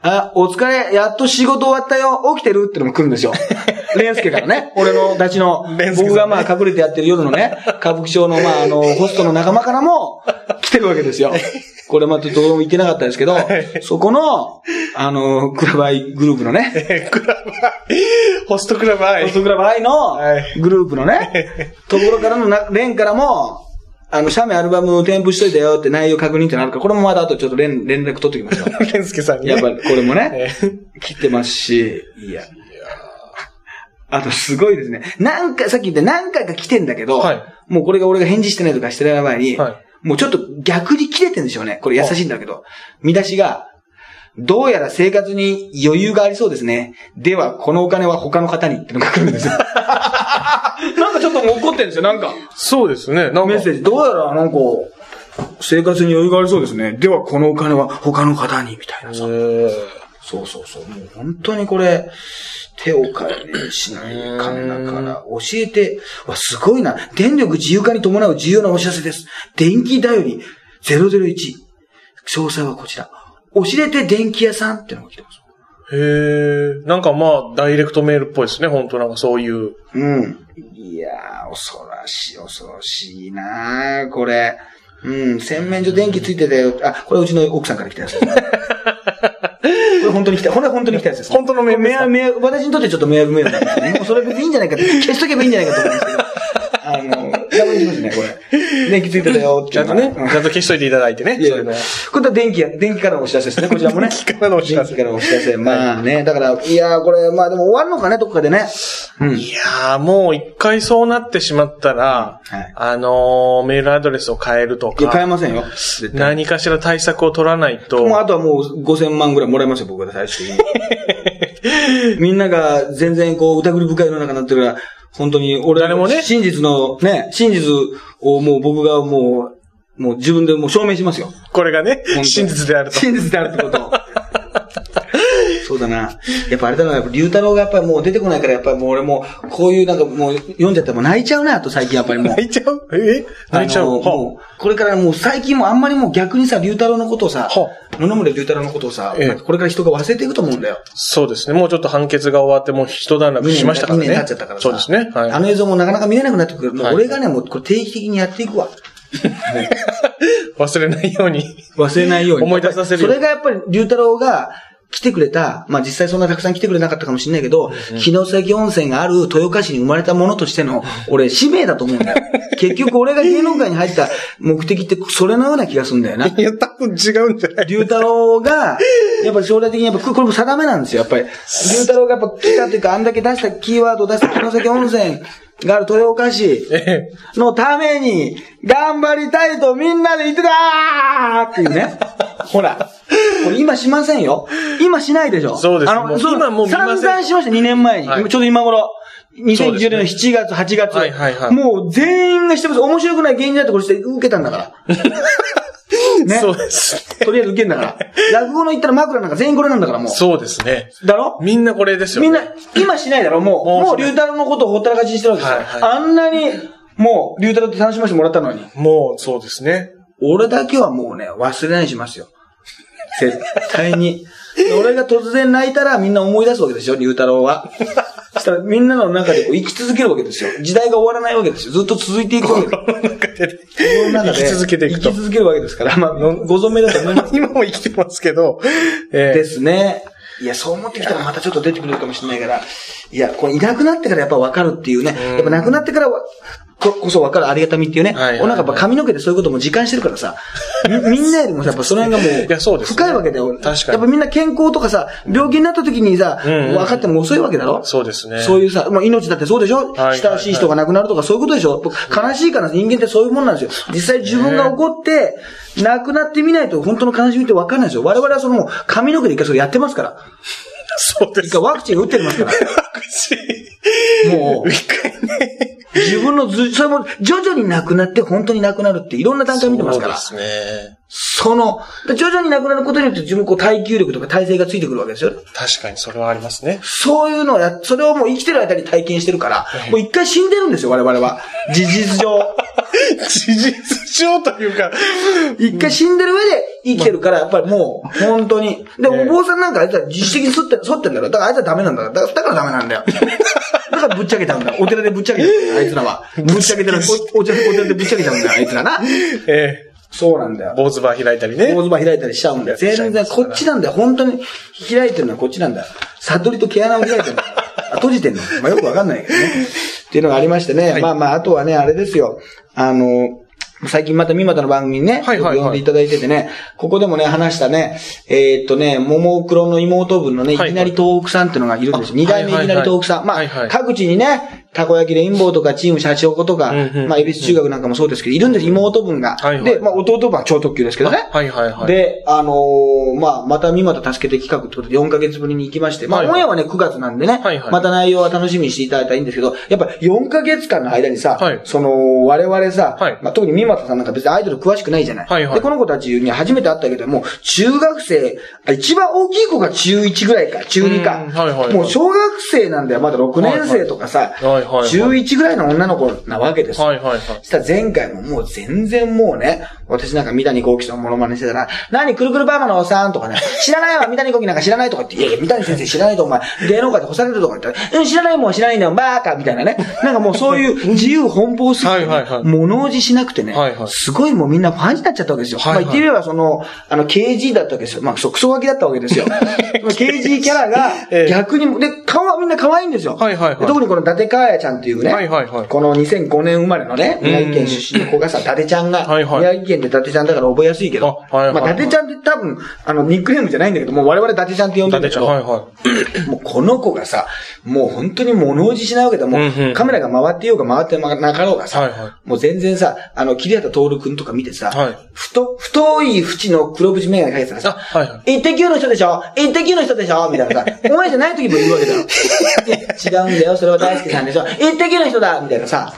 あ、お疲れ、やっと仕事終わったよ、起きてる？ってのも来るんですよ。[LAUGHS] レンスケからね、俺のたちの、僕がまあ隠れてやってる夜のね、歌舞伎町のまああの、ホストの仲間からも来てるわけですよ。これまたどこも言ってなかったですけど、そこの、あの、クラブアイグループのね、え [LAUGHS] クラブアイ、ホストクラブアイホス。トクラブアイのはいグループのね、[LAUGHS] ところからのな、レンからも、あの、写メアルバム添付しといたよって内容確認ってなるから、これもまだあとちょっと連連絡取ってきましょう。レンスケさんにね。やっぱりこれもね、え来てますし、いや。あとすごいですね。なんか、さっき言った何回か来てんだけど、はいもうこれが俺が返事してないとかしてない場合に、はいもうちょっと逆に切れてんでしょうね。これ優しいんだけど。見出しが、どうやら生活に余裕がありそうですね。では、このお金は他の方にってのが来るんですよ。[LAUGHS] ちょっともう怒ってるんですよ、なんか。そうですね。なんかメッセージ。どうやらなんか、生活に余裕がありそうですね。では、このお金は他の方に、みたいなさ。えそうそうそう。もう本当にこれ、手を変えしないかんだから、教えて、わ、すごいな。電力自由化に伴う重要なお知らせです。電気頼り001。詳細はこちら。教えて電気屋さんってのが来てます。ー、へえ。なんかまあ、ダイレクトメールっぽいですね。本当なんかそういう。うん。いやー、恐ろしい、恐ろしいなー、これ。うん、洗面所電気ついてたよ。あ、これうちの奥さんから来たやつですね。[LAUGHS] これ本当に来た、これ本当に来たやつです、ね。本当のメール私にとってちょっと迷惑メールなんですよね。もうそれ別にいいんじゃないかって、消しとけばいいんじゃないかと思うんですけど。あの、ダメにしますね、これ。電気ついてたよちゃんとね、うんちゃんと消しといていただいてね。いやいやそういうのはこれは電気や、電気からのお知らせですね、こちらもね。電気からのお知らせ電気からのお知らせ。まあね、だから、いやーこれ、まあでも終わるのかね、どこかでね。うん。いやー、もう一回そうなってしまったら、はいあのー、メールアドレスを変えるといや、変えか、ませんよ。何かしら対策を取らないと、もうあとはもう5000万ぐらいもらいますよ、僕が最終的に。[LAUGHS] みんなが全然こう、疑り深い世の中になってるから、本当に俺、誰もね真実のね、真実をもう僕がもう、もう自分でもう証明しますよ。これがね真実であると。[LAUGHS] 真実であるってことを。[LAUGHS] そうだな。やっぱあれだな、やっぱ龍太郎がやっぱりもう出てこないから、やっぱりもう俺も、こういうなんかもう読んじゃったらもう泣いちゃうな、と最近やっぱりもう。泣いちゃう？え？泣いちゃう？もう、これからもう最近もあんまりもう逆にさ、龍太郎のことをさは、野々村龍太郎のことをさ、これから人が忘れていくと思うんだよ。そうですね。もうちょっと判決が終わって、もう一段落しましたからね。二年経っちゃったからさ。そうですね。はい。あの映像もなかなか見れなくなってくる。俺がね、もうこれ定期的にやっていくわ。忘れないように。忘れないように。思い出させるよそうれがやっぱり龍太郎が、来てくれた、まあ実際そんなたくさん来てくれなかったかもしれないけど、城崎温泉がある豊岡市に生まれたものとしての、俺、使命だと思うんだよ。[LAUGHS] 結局俺が芸能界に入った目的って、それのような気がするんだよな。いや、多分違うんじゃない？龍太郎が、やっぱ将来的にやっぱ、これも定めなんですよ、やっぱり。龍太郎がやっぱ来たというか、あんだけ出したキーワードを出した城崎温泉がある豊岡市ええ。のために、頑張りたいとみんなで言ってたーっていうね。[LAUGHS] ほら。これ今しませんよ。今しないでしょ。そうですあの、そうもう今もう見ません散々しました、2年前に。はいちょうど今頃。2010年のそう7月、8月。はいはいはいもう全員がしてます。面白くない芸人だってこれして受けたんだから。[LAUGHS] ね。そうです。とりあえず受けんだから。[LAUGHS] 落語の言ったら枕なんか全員これなんだからもう。そうですね。だろ？みんなこれですよね。みんな、今しないだろ？もう、もう、龍太郎のことをほったらかしにしてるわけですよ。はいはいあんなに、もう、龍太郎って楽しませてもらったのに。もう、そうですね。俺だけはもうね、忘れないしますよ。絶対に。で俺が突然泣いたらみんな思い出すわけですよ、龍太郎は。そしたらみんなの中でこう生き続けるわけですよ。時代が終わらないわけですよ。ずっと続いていくわけ [LAUGHS] です。心の中で生き続けていくと生き続けるわけですから、まあ、ご存命だと思います。今も生きてますけど、えですね。いや、そう思ってきたらまたちょっと出てくるかもしれないから、いや、これいなくなってからやっぱ分かるっていうね。うんやっぱなくなってからは、ここそ分かるありがたみっていうね。はいはいはい俺なんかやっぱ髪の毛でそういうことも時間してるからさ、み [LAUGHS] みんなよりもさやっぱその辺がもう、いやそうですね深いわけだよ。確かにやっぱみんな健康とかさ、病気になった時にさ、うんうん分かっても遅いわけだろ？そうですね。そういうさ、まあ、命だってそうでしょ？はいはい親しい人が亡くなるとかそういうことでしょ？悲しいから人間ってそういうもんなんですよ。実際自分が起こって、亡くなってみないと本当の悲しみって分かんないですよ。我々はその髪の毛で一回それやってますから。[LAUGHS] そうです。一回ワクチン打ってますから。[LAUGHS] もう、一回ね。自分のず、それも徐々になくなって本当になくなるっていろんな段階見てますから。そうですね。その、で徐々になくなることによって自分こう耐久力とか耐性がついてくるわけですよ。確かにそれはありますね。そういうのをや、それをもう生きてる間に体験してるから、もう一回死んでるんですよ、我々は。[LAUGHS] 事実上。事実上というか、一回死んでる上で生きてるから、やっぱりもう、本当に。で、ねお坊さんなんかあいつは自主的に沿って、沿ってんだろ。だからあいつはダメなん。だからだからダメなんだよ。[LAUGHS] だからぶっちゃけちゃうんだ。お寺でぶっちゃけちゃうんだよ、あいつらは。ぶっちゃけてる。おお寺でぶっちゃけちゃうんだよ、あいつらな。えそうなんだよ。坊主バー開いたりね。坊主場開いたりしちゃうんだよ。全然、こっちなんだよ。本当に開いてるのはこっちなんだよ。悟りと毛穴を開いてるの。[LAUGHS] あ閉じてるの。まあよくわかんないけどね。っていうのがありましてね。まあまあ、あとはね、あれですよ。あの、最近また三股の番組にね、はいはい呼んでいただいててね、ここでもね、話したね、えーっとね、ももクロの妹分のね、いはい。きなり東北さんっていうのがいるんですよ。二代目いきなり東北さん。まあはいはい、各地にね、たこ焼きレインボーとかチームシャチホコとか、うんうんまあ、恵比寿中学なんかもそうですけど、いるんです、妹分が。はいはいで、まあ、弟分は超特急ですけどね。はいはいはい。、で、あのーまあ、また三股助けて企画ってことで4ヶ月ぶりに行きまして、まあ、はいはい。オンエアはね、9月なんでね、はいはい。また内容は楽しみにしていただいたらいいんですけど、やっぱ4ヶ月間の間にさ、はい。その、我々さ、はい。まあ、特に三股さんなんか別にアイドル詳しくないじゃない。はいはい。で、この子たちに初めて会ったけど、もう中学生、あ一番大きい子が中1ぐらいか、中2か。うんはいはいはい。もう小学生なんだよ、まだ6年生とかさ、はいはいはい中1ぐらいの女の子なわけですよ。はいはいはい。そしたら前回ももう全然もうね、私なんか三谷幸喜さんのモノマネしてたら、何くるくるバーマのおっさんとかね、知らないわ、三谷幸喜なんか知らないとか言って、いやいや、三谷先生知らないとお前、芸能界で干されるとか言ったら、うん、知らないもん知らないんだよ、バーカみたいなね。なんかもうそういう自由奔放すぎてね、はいはいはい物おじしなくてね、はいはいすごいもうみんなファンになっちゃったわけですよ。はいはいまあ言ってみればその、あの、KG だったわけですよ。まあ、クソガキだったわけですよ。[LAUGHS] KG キャラがええ逆に、で、顔はみんな可愛いんですよ。はいはいはいで特にこの伊達川谷ちゃんっていうね、はいはいはい。この2005年生まれのね、宮城県出身の子がさ、伊達ちゃんが、はいはい。宮城県で伊達ちゃんだから覚えやすいけど、あはいはいまあ伊達ちゃんって多分、あの、ニックネームじゃないんだけど、もう我々伊達ちゃんって呼んでるけど、はいはい。もうこの子がさ、もう本当に物おじしないわけだ。もう、カメラが回ってようが回ってなかろうがさ、はいはい。もう全然さ、あの、桐畑徹くんとか見てさ、はい。太、太い縁の黒縁メガネかけてたらさ、あはいはい一滴の人でしょ？一滴の人でしょ？みたいなさ、お前じゃない時も言うわけだよ。[LAUGHS] いや違うんだよ、それは大好きさんでしょ一滴の人だみたいなさ、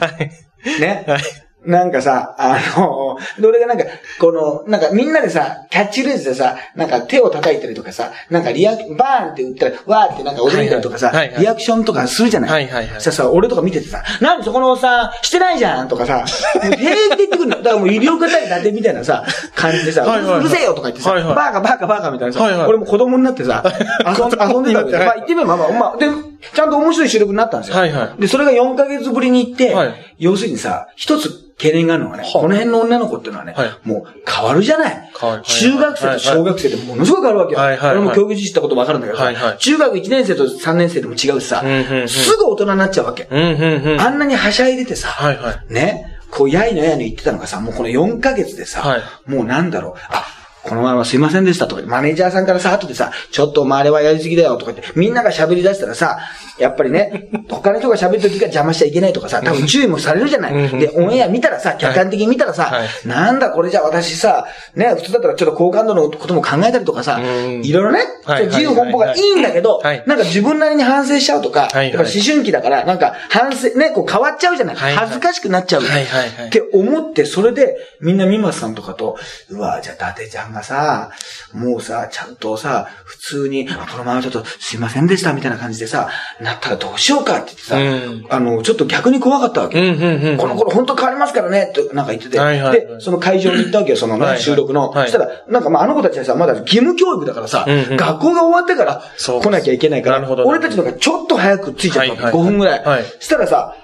ね。はい。なんかさ、あの、で俺がなんか、この、なんかみんなでさ、キャッチフレーズでさ、なんか手を叩いたりとかさ、なんかリアク、バーンって打ったら、わーってなんか踊いたりとかさ、はいはいはい。はいリアクションとかするじゃない？はいはいはい。そしたらさ、俺とか見ててさ、何そこのさん、してないじゃんとかさ、平気で言ってくるの。だからもう医療方に伊達みたいなさ、感じでさ、はいはいはい。うるせえよとか言ってさ、はいはい。バーカバーカバーカみたいなさ、はいはい。俺も子供になってさ、遊んでたわけで、はいまあ言ってみればまあまあ、まあ、で、ちゃんと面白い収録になったんですよ。はいはい。で、それが4ヶ月ぶりに行って、はい。要するにさ、一つ懸念があるのはあ。この辺の女の子っていうのはね、はい。もう変わるじゃない。変わる。中学生と小学生でものすごく変わるわけよ。はいはいはい。俺も教育実施したことわかるんだけどさ、はいはい。中学1年生と3年生でも違うしさ、うんうんうん。すぐ大人になっちゃうわけ。うん、うん、うん。あんなにはしゃいでてさ、はいはい。ね、こう、やいのやいの言ってたのがさ、もうこの4ヶ月でさ、はい。もうなんだろう、あ、この前はすいませんでしたと。か、マネージャーさんからさ、後でさ、ちょっとお前あれはやりすぎだよとか言って、みんなが喋り出したらさ、やっぱりね、他の人が喋るときが邪魔しちゃいけないとかさ、多分注意もされるじゃない。うんで、オンエア見たらさ、客観的に見たらさ、はい。なんだこれじゃあ私さ、ね、普通だったらちょっと好感度のことも考えたりとかさ、うんいろいろね、はい自由奔放がいいんだけど、はい。なんか自分なりに反省しちゃうとか、はい。はい。やっぱ思春期だから、なんか反省、ね、こう変わっちゃうじゃない。はいはい。恥ずかしくなっちゃう。って思って、それで、みんなミマスさんとかと、うわ、じゃあ、伊達ちゃんがさ、もうさ、ちゃんとさ、普通に、あこのままちょっとすいませんでした、みたいな感じでさ、なったらどうしようかって言ってさ、うんあの、ちょっと逆に怖かったわけ。うん、うん、うん。この頃本当変わりますからね、ってなんか言ってて。はいはいで、その会場に行ったわけよ、そのね、はいはい収録の。はいそしたら、なんかまああの子たちはさ、まだ義務教育だからさ、うんうん学校が終わってから来なきゃいけないから、俺たちのがちょっと早く着いちゃったわけ、はいはい5分ぐらい。はいしたらさ、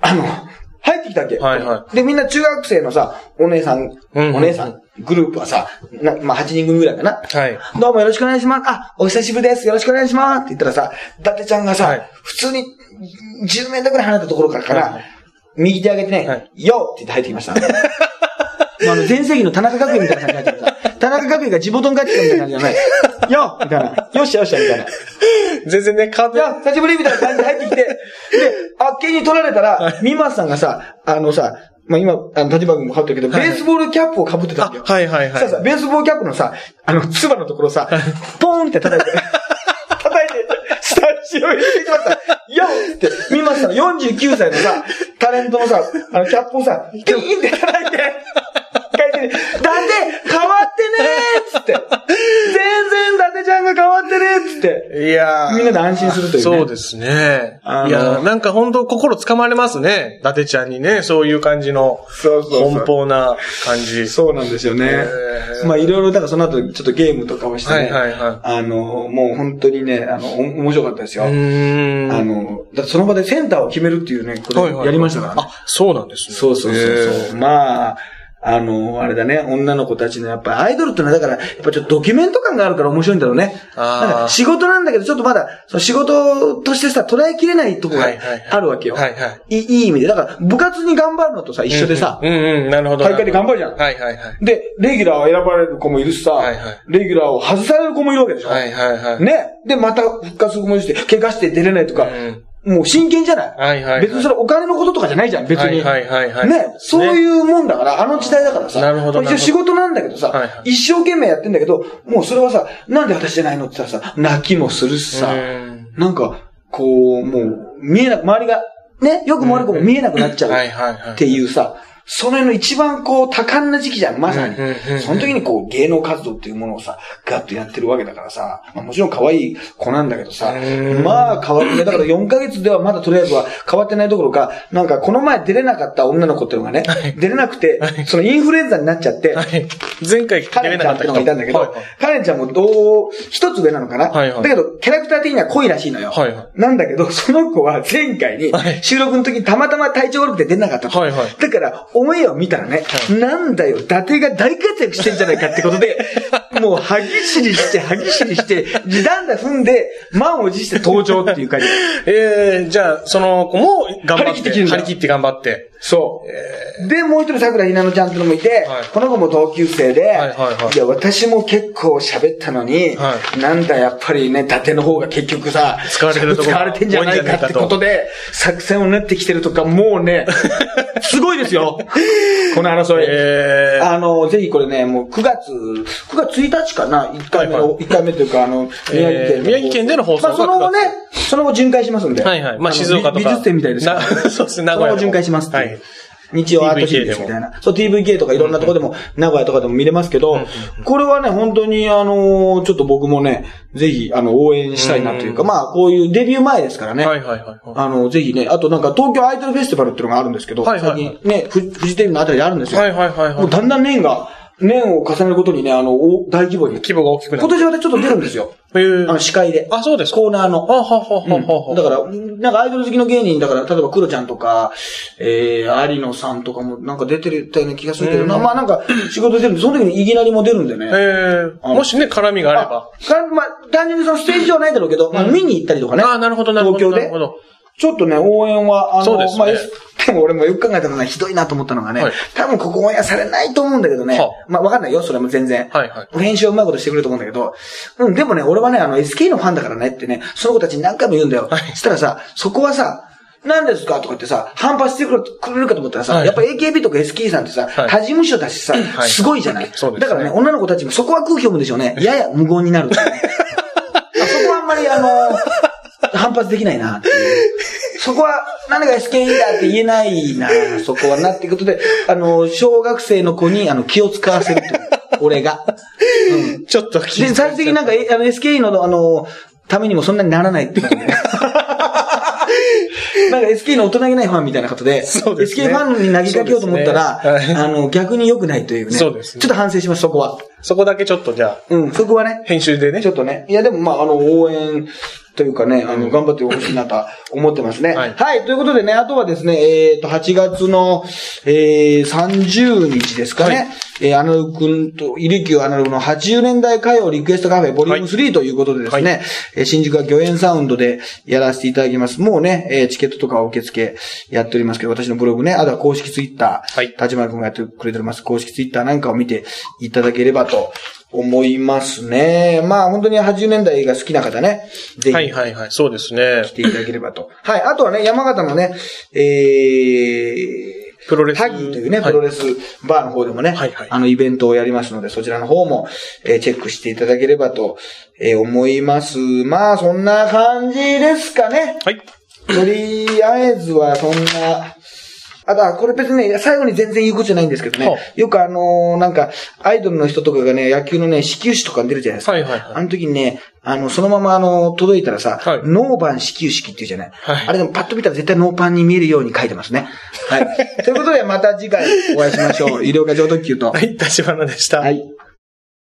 あの、入ってきたわけ。はいはで、みんな中学生のさ、お姉さん、うんうんお姉さん、グループはさ、なまあ8人組ぐらいかな。はい。どうもよろしくお願いします。あ、お久しぶりです。よろしくお願いします。って言ったらさ、伊達ちゃんがさ、はい普通に10メートルぐらい離れたところからから、はい右手上げてね、はいよって言って入ってきました。まあ、あの、前世紀の田中角栄みたいな感じになってさ、田中角栄が地元に帰ってきたみたいな感じじゃない？[LAUGHS] よみたいな。よっしゃよっしゃみたいな。い全然ね、変わってや、久しぶりみたいな感じで入ってきて、で、あっけに取られたら、ミマさんがさ、あのさ、まあ今、あの、立場君も被ってるけど、はいベースボールキャップを被ってたんだよ。はいはいはいささ、ベースボールキャップのさ、あの、つばのところさ、ポーンって叩いて、[LAUGHS] 叩いて、スタジオに入れてきました。よっって、見ました49歳のさ、タレントのさ、あの、キャップをさ、ピーンって叩いて、書いてね、だって、変わってねーっつって、[LAUGHS] 全然伊達ちゃんが変わってねーっつって、いやーみんなで安心するというねそうですね。あのいやーなんか本当心つかまれますね。伊達ちゃんにね、そういう感じの、そうそうそう奔放な感じ。そうなんですよねへ。ーまあいろいろ、だからその後ちょっとゲームとかをしてね、はいはいはいあの、もう本当にね、あの、お面白かったですよ。うーん。あの、だってその場でセンターを決めるっていうね、こはいはいれやりましたからね。あ、そうなんですね。そうそうそうへそう。まあ、あの、あれだね、女の子たちのやっぱアイドルってのはだから、やっぱちょっとドキュメント感があるから面白いんだろうね。なんか仕事なんだけど、ちょっとまだ、その仕事としてさ、捉えきれないとこがあるわけよ。はいはいいいい意味で。だから、部活に頑張るのとさ、一緒でさ、うんうん、なるほど。大会で頑張るじゃんはいはいはい。で、レギュラーを選ばれる子もいるしさ、はいはいレギュラーを外される子もいるわけでしょ。はいはいはい。ね。で、また復活する子もいるし、怪我して出れないとか、うんもう真剣じゃない、はいはいはい。別にそれお金のこととかじゃないじゃん、別に。はいはいはいはい。ね。そういうもんだから、あの時代だからさ。なるほど一応仕事なんだけどさ、はいはい。一生懸命やってんだけど、もうそれはさ、なんで私じゃないのって言ったらさ、泣きもするしさうん、なんか、こう、もう、見えなく、周りが、ね、よくも悪くも見えなくなっちゃうはいはいはい。っていうさ、その辺の一番こう多感な時期じゃん、まさに。その時にこう芸能活動っていうものをさ、ガッとやってるわけだからさ、まあ、もちろん可愛い子なんだけどさうん、まあ変わって。だから4ヶ月ではまだとりあえずは変わってないどころか、なんかこの前出れなかった女の子っていうのがね、出れなくて、そのインフルエンザになっちゃって、はい。前回カレンちゃんってのがいたんだけど、はいはいカレンちゃんもどう、一つ上なのかな、はいはいだけど、キャラクター的には濃いらしいのよ。はいはなんだけど、その子は前回にはい、収録の時にたまたま体調悪くて出なかったと。はいはいだから、オンエアを見たらね、なんだよ、伊達が大活躍してんじゃないかってことで、[LAUGHS] もう、歯ぎしりして、歯ぎしりして、時短だ踏んで、満を持して登場っていう感じ。[LAUGHS] えー、じゃあ、その子も頑張って、張り切ってきって頑張って。そう。で、もう一人桜ひなのちゃんってのもいて、はいこの子も同級生で、はいはいはいや、私も結構喋ったのに、はなんだやっぱりね、伊達の方が結局さ、使われてるとこ使われてんじゃないかってことで、作戦を練ってきてるとか、もうね、[LAUGHS] すごいですよ。[LAUGHS] この争い。えー、あの、ぜひこれね、もう9月、9月1日かな ?1 回目の、はいはい1回目というか、あの、宮城県の、宮城県での放送がまあ、その後ね、その後巡回しますんで。はいはい。まあ、の静岡とか。美美術展みたいですからな [LAUGHS] そうですね、名古屋の。その後巡回しますはい。日曜アートシリーズみたいな。そう、TVK とかいろんなとこでも、名古屋とかでも見れますけど、これはね、本当にあのーちょっと僕もね、ぜひ、あの、応援したいなというか、うんまあ、こういうデビュー前ですからね。はいはいはいはい。あの、ぜひね、あとなんか東京アイドルフェスティバルっていうのがあるんですけど、はいはいはい最近ね、フフジテレビのあたりであるんですよ。はいはいはいはい。もうだんだん年が、年を重ねることにね、あの、お大規模に。規模が大きくなる。今年はね、ちょっと出るんですよ。へーあの、司会で。あ、そうですか。コーナーの。あ、ははははは。だから、なんかアイドル好きの芸人、だから、例えばクロちゃんとか、えー、有野さんとかもなんか出てるたような気がするけどな、まあなんか仕事出るんで、その時にいきなりも出るんでね。えもしね、絡みがあれば。かまあ、単純にそのステージ上はないだろうけど、まあ見に行ったりとかね。ああ、なるほどなるほど。東京でなるほど。ちょっとね、応援は、あの、ね。まあ、[LAUGHS] でも俺もよく考えたらね、ひどいなと思ったのがね、はい。多分ここオンエアされないと思うんだけどね、はまあわかんないよ、それも全然。はいはい。編集はうまいことしてくれると思うんだけど、うん、でもね、俺はね、あの、SK のファンだからねってね、その子たちに何回も言うんだよ。はい。そしたらさ、そこはさ、何ですか？とか言ってさ、反発してくれるかと思ったらさ、はい。やっぱ AKB とか SK さんってさ、はい。他事務所だしさ、はい。すごいじゃない、そうですね。だからね、女の子たちもそこは空気読むでしょうね。やや無言になるね。[LAUGHS] あそこはあんまりあの、反発できないなっていう。そこは、何が SK だって言えないな、そこはなっていうことで、あの、小学生の子にあの気を使わせるという。俺が。うん。ちょっと気で、最終的になんか、えあの、SKE の、あの、ためにもそんなにならないってことで。[LAUGHS] なんか SK の大人げないファンみたいなことで、そうですね SK ファンに投げかけようと思ったら、ねはいあの、逆に良くないというね。そうですねちょっと反省します、そこは。そこだけちょっとじゃあ、うん、そこはね。編集でねち。ょっとね。いや、でもまあ、あの、応援というかね、あの、頑張ってほしいなとは [LAUGHS] 思ってますね。ははいい。ということでね、あとはですね、えっ、と、8月の、えー、30日ですかね。はいえー、アナログ君と、イリキューアナログの80年代歌謡リクエストカフェボリューム3ということでですね、はえー新宿は御苑サウンドでやらせていただきます。もうね、えーチケットとか受付やっておりますけど、私のブログね、あとは公式ツイッター、はい立花君がやってくれております。公式ツイッターなんかを見ていただければと思いますね。まあ本当に80年代が好きな方ね、ぜひはいはいはい。そうですね来。ていただければと。はい。あとはね、山形のね、えー、プロレスタギーというね、はいプロレスバーの方でもね、はいはいあのイベントをやりますので、そちらの方も、えーチェックしていただければと、えー思います。まあ、そんな感じですかね。はい。とりあえずはそんな、あとは、これ別にね、最後に全然言うことじゃないんですけどはね、よくあのーなんか、アイドルの人とかがね、野球のね、始球式とかに出るじゃないですか。はいはいはいあの時にね、あの、そのままあの、届いたらさ、はいノーバン始球式っていうじゃない？はいあれでもパッと見たら絶対ノーパンに見えるように書いてますね。はい。[LAUGHS] ということで、また次回お会いしましょう。医療課長特急と。はい、立花でした。はい。